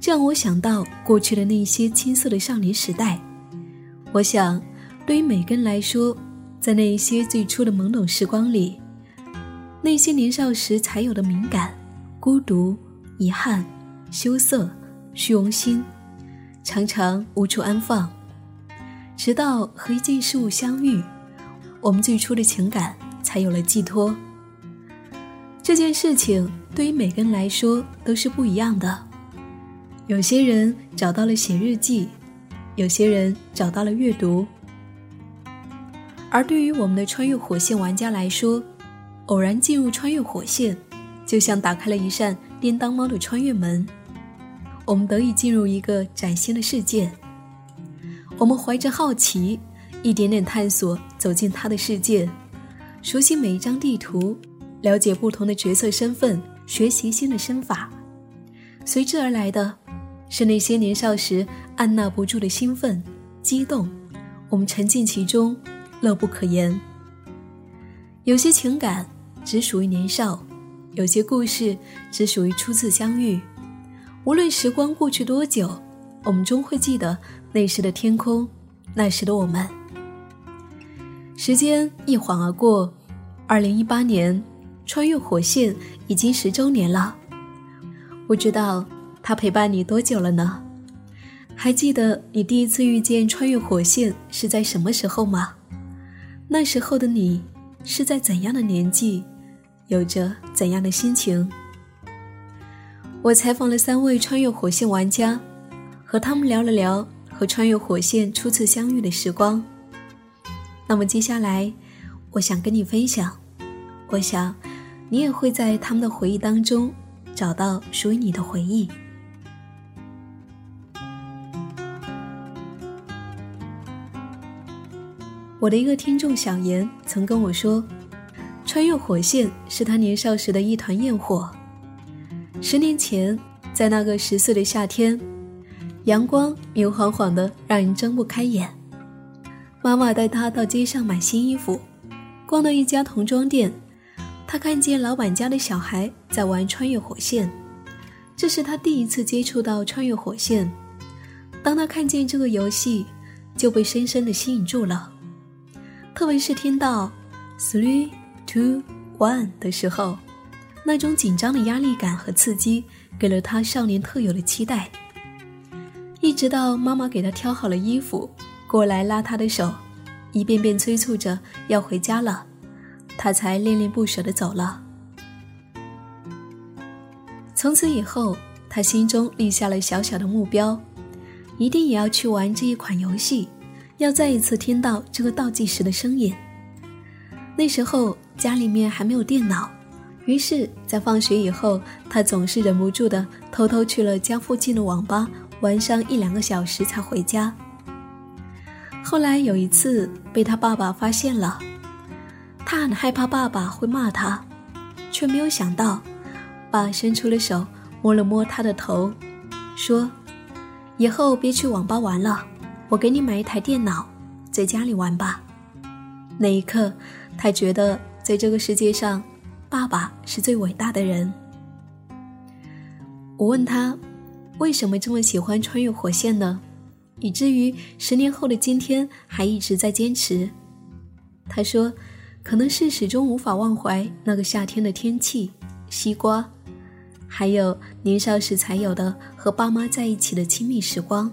这让我想到过去的那些青涩的少年时代。我想，对于每个人来说，在那一些最初的懵懂时光里。那些年少时才有的敏感、孤独、遗憾、羞涩、虚荣心，常常无处安放。直到和一件事物相遇，我们最初的情感才有了寄托。这件事情对于每个人来说都是不一样的。有些人找到了写日记，有些人找到了阅读，而对于我们的穿越火线玩家来说，偶然进入穿越火线，就像打开了一扇叮当猫的穿越门，我们得以进入一个崭新的世界。我们怀着好奇，一点点探索，走进他的世界，熟悉每一张地图，了解不同的角色身份，学习新的身法。随之而来的，是那些年少时按捺不住的兴奋、激动。我们沉浸其中，乐不可言。有些情感。只属于年少，有些故事只属于初次相遇。无论时光过去多久，我们终会记得那时的天空，那时的我们。时间一晃而过，二零一八年，穿越火线已经十周年了。不知道他陪伴你多久了呢？还记得你第一次遇见穿越火线是在什么时候吗？那时候的你是在怎样的年纪？有着怎样的心情？我采访了三位穿越火线玩家，和他们聊了聊和穿越火线初次相遇的时光。那么接下来，我想跟你分享，我想你也会在他们的回忆当中找到属于你的回忆。我的一个听众小严曾跟我说。穿越火线是他年少时的一团焰火。十年前，在那个十岁的夏天，阳光明晃晃的，让人睁不开眼。妈妈带他到街上买新衣服，逛到一家童装店，他看见老板家的小孩在玩穿越火线，这是他第一次接触到穿越火线。当他看见这个游戏，就被深深的吸引住了，特别是听到 three。Two one 的时候，那种紧张的压力感和刺激，给了他少年特有的期待。一直到妈妈给他挑好了衣服，过来拉他的手，一遍遍催促着要回家了，他才恋恋不舍地走了。从此以后，他心中立下了小小的目标，一定也要去玩这一款游戏，要再一次听到这个倒计时的声音。那时候。家里面还没有电脑，于是，在放学以后，他总是忍不住的偷偷去了家附近的网吧玩上一两个小时才回家。后来有一次被他爸爸发现了，他很害怕爸爸会骂他，却没有想到，爸伸出了手摸了摸他的头，说：“以后别去网吧玩了，我给你买一台电脑，在家里玩吧。”那一刻，他觉得。在这个世界上，爸爸是最伟大的人。我问他，为什么这么喜欢穿越火线呢？以至于十年后的今天还一直在坚持。他说，可能是始终无法忘怀那个夏天的天气、西瓜，还有年少时才有的和爸妈在一起的亲密时光。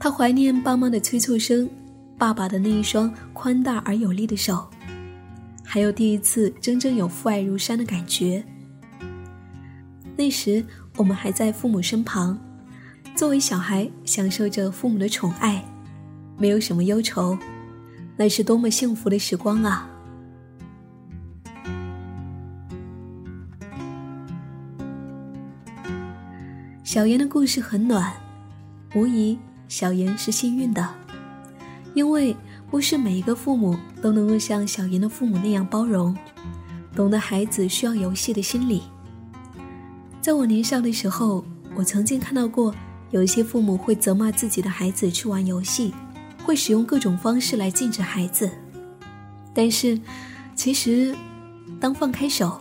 他怀念爸妈的催促声。爸爸的那一双宽大而有力的手，还有第一次真正有父爱如山的感觉。那时我们还在父母身旁，作为小孩享受着父母的宠爱，没有什么忧愁，那是多么幸福的时光啊！小妍的故事很暖，无疑小妍是幸运的，因为不是每一个父母都能够像小妍的父母那样包容，懂得孩子需要游戏的心理。在我年少的时候，我曾经看到过有一些父母会责骂自己的孩子去玩游戏，会使用各种方式来禁止孩子。但是，其实，当放开手，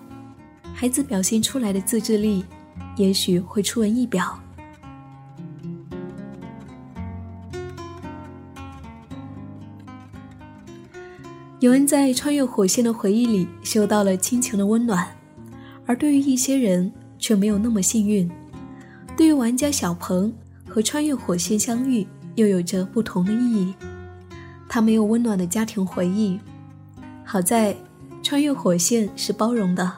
孩子表现出来的自制力，也许会出人意表。有人在穿越火线的回忆里嗅到了亲情的温暖，而对于一些人。却没有那么幸运。对于玩家小鹏和穿越火线相遇，又有着不同的意义。他没有温暖的家庭回忆。好在，穿越火线是包容的。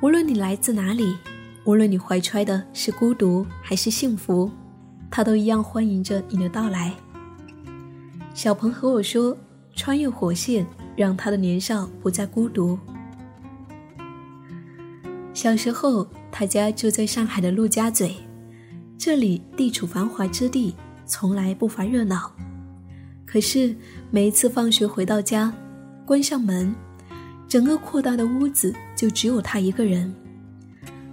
无论你来自哪里，无论你怀揣的是孤独还是幸福，他都一样欢迎着你的到来。小鹏和我说，穿越火线让他的年少不再孤独。小时候，他家就在上海的陆家嘴，这里地处繁华之地，从来不乏热闹。可是每一次放学回到家，关上门，整个扩大的屋子就只有他一个人。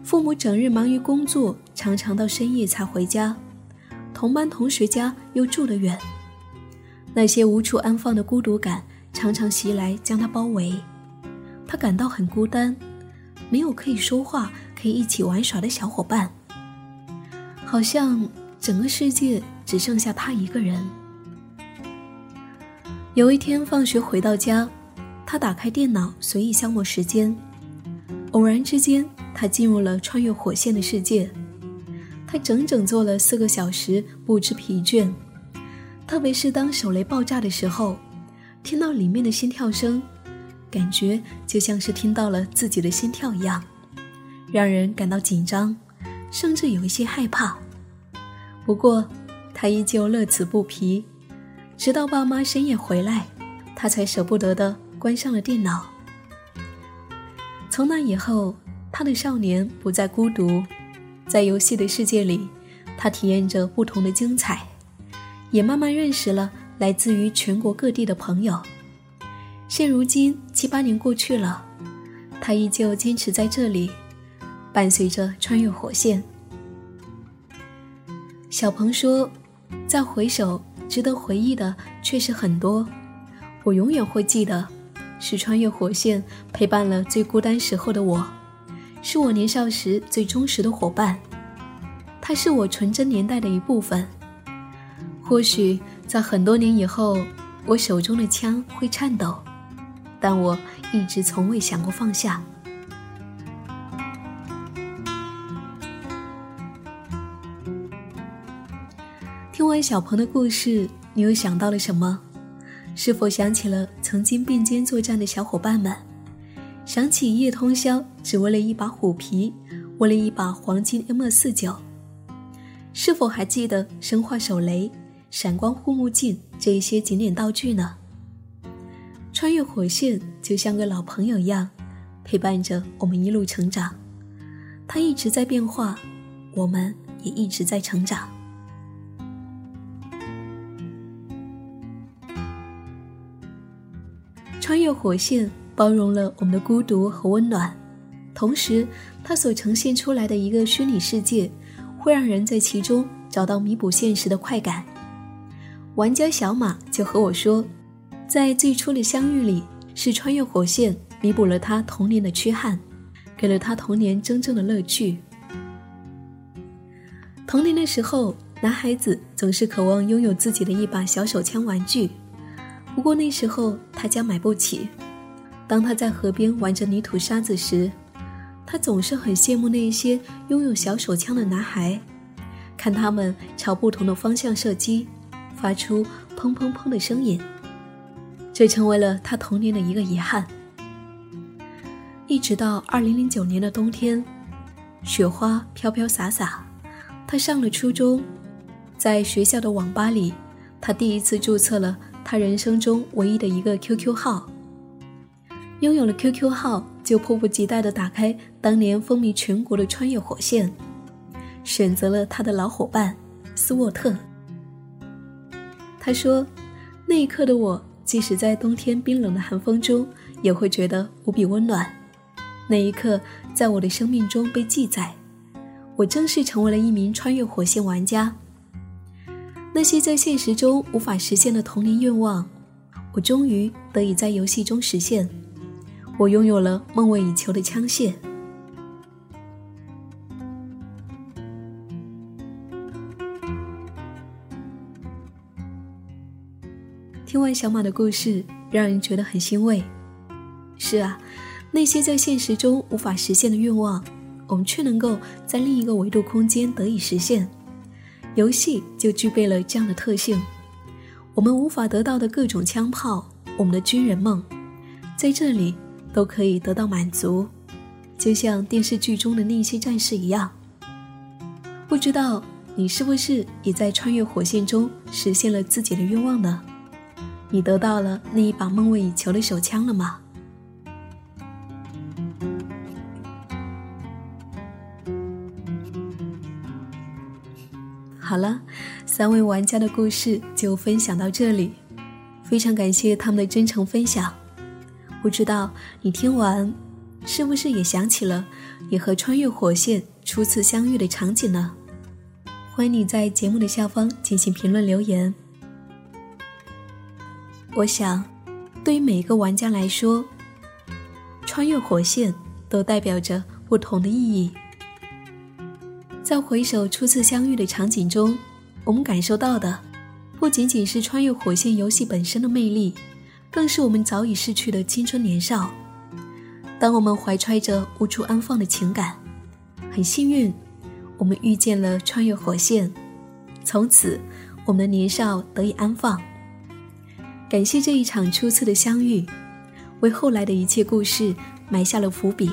父母整日忙于工作，常常到深夜才回家，同班同学家又住得远，那些无处安放的孤独感常常袭来，将他包围，他感到很孤单。没有可以说话、可以一起玩耍的小伙伴，好像整个世界只剩下他一个人。有一天放学回到家，他打开电脑随意消磨时间，偶然之间，他进入了穿越火线的世界。他整整坐了四个小时，不知疲倦。特别是当手雷爆炸的时候，听到里面的心跳声。感觉就像是听到了自己的心跳一样，让人感到紧张，甚至有一些害怕。不过，他依旧乐此不疲，直到爸妈深夜回来，他才舍不得的关上了电脑。从那以后，他的少年不再孤独，在游戏的世界里，他体验着不同的精彩，也慢慢认识了来自于全国各地的朋友。现如今七八年过去了，他依旧坚持在这里，伴随着穿越火线。小鹏说：“再回首，值得回忆的确实很多。我永远会记得，是穿越火线陪伴了最孤单时候的我，是我年少时最忠实的伙伴。他是我纯真年代的一部分。或许在很多年以后，我手中的枪会颤抖。”但我一直从未想过放下。听完小鹏的故事，你又想到了什么？是否想起了曾经并肩作战的小伙伴们？想起一夜通宵只为了一把虎皮，为了一把黄金 M 四九？是否还记得生化手雷、闪光护目镜这一些经典道具呢？穿越火线就像个老朋友一样，陪伴着我们一路成长。它一直在变化，我们也一直在成长。穿越火线包容了我们的孤独和温暖，同时它所呈现出来的一个虚拟世界，会让人在其中找到弥补现实的快感。玩家小马就和我说。在最初的相遇里，是穿越火线弥补了他童年的缺憾，给了他童年真正的乐趣。童年的时候，男孩子总是渴望拥有自己的一把小手枪玩具，不过那时候他家买不起。当他在河边玩着泥土沙子时，他总是很羡慕那些拥有小手枪的男孩，看他们朝不同的方向射击，发出砰砰砰的声音。这成为了他童年的一个遗憾。一直到二零零九年的冬天，雪花飘飘洒洒，他上了初中，在学校的网吧里，他第一次注册了他人生中唯一的一个 QQ 号。拥有了 QQ 号，就迫不及待地打开当年风靡全国的《穿越火线》，选择了他的老伙伴斯沃特。他说：“那一刻的我，即使在冬天冰冷的寒风中，也会觉得无比温暖。那一刻，在我的生命中被记载，我正式成为了一名穿越火线玩家。那些在现实中无法实现的童年愿望，我终于得以在游戏中实现。我拥有了梦寐以求的枪械。”小马的故事，让人觉得很欣慰。是啊，那些在现实中无法实现的愿望，我们却能够在另一个维度空间得以实现。游戏就具备了这样的特性：我们无法得到的各种枪炮，我们的军人梦，在这里都可以得到满足，就像电视剧中的那些战士一样。不知道你是不是也在穿越火线中实现了自己的愿望呢？你得到了那一把梦寐以求的手枪了吗？好了，三位玩家的故事就分享到这里，非常感谢他们的真诚分享。不知道你听完，是不是也想起了你和穿越火线初次相遇的场景呢？欢迎你在节目的下方进行评论留言。我想，对于每一个玩家来说，穿越火线都代表着不同的意义。在回首初次相遇的场景中，我们感受到的不仅仅是穿越火线游戏本身的魅力，更是我们早已逝去的青春年少。当我们怀揣着无处安放的情感，很幸运，我们遇见了穿越火线，从此我们的年少得以安放。感谢这一场初次的相遇，为后来的一切故事埋下了伏笔。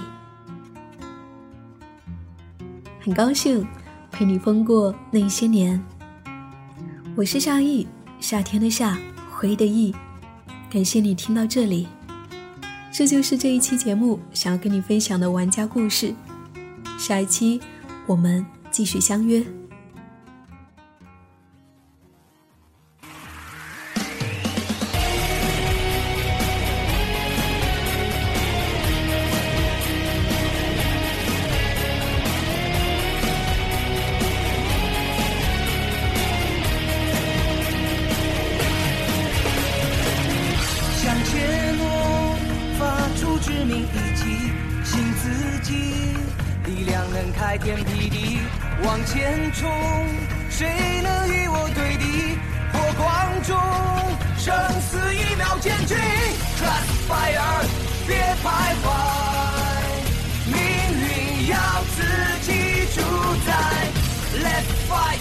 很高兴陪你疯过那些年。我是夏意，夏天的夏，回忆的忆。感谢你听到这里，这就是这一期节目想要跟你分享的玩家故事。下一期我们继续相约。相信自己，力量能开天辟地往前冲，谁能与我对敌？火光中，生死一秒间决。Trust fire，别徘徊，命运要自己主宰。Let's fight，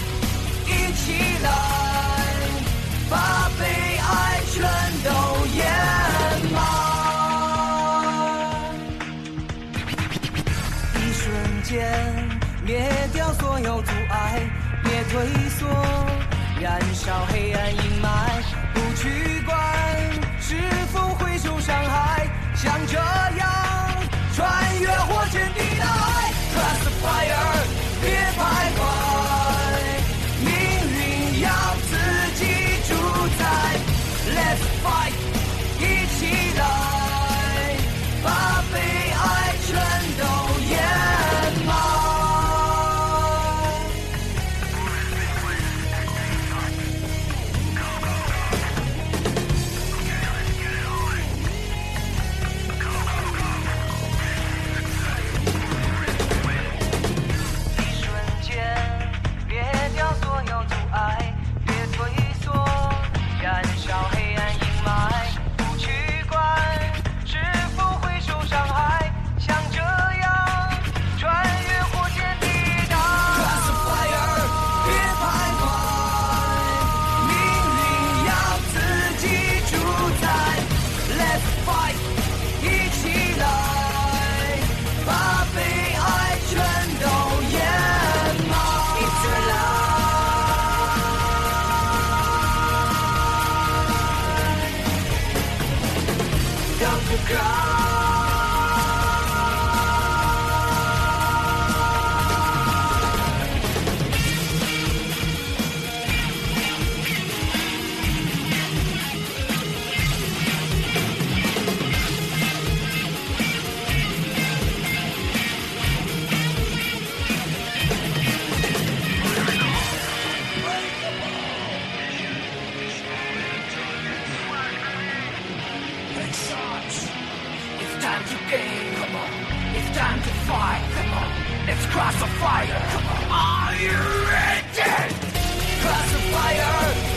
一起来，把悲间。灭掉所有阻碍，别退缩，燃烧黑暗阴霾，不去管是否会受伤害，像这样穿越火线地带，Trust the fire，time to fight. Come on. Let's cross the fire. Come on. Are you ready? Cross the fire.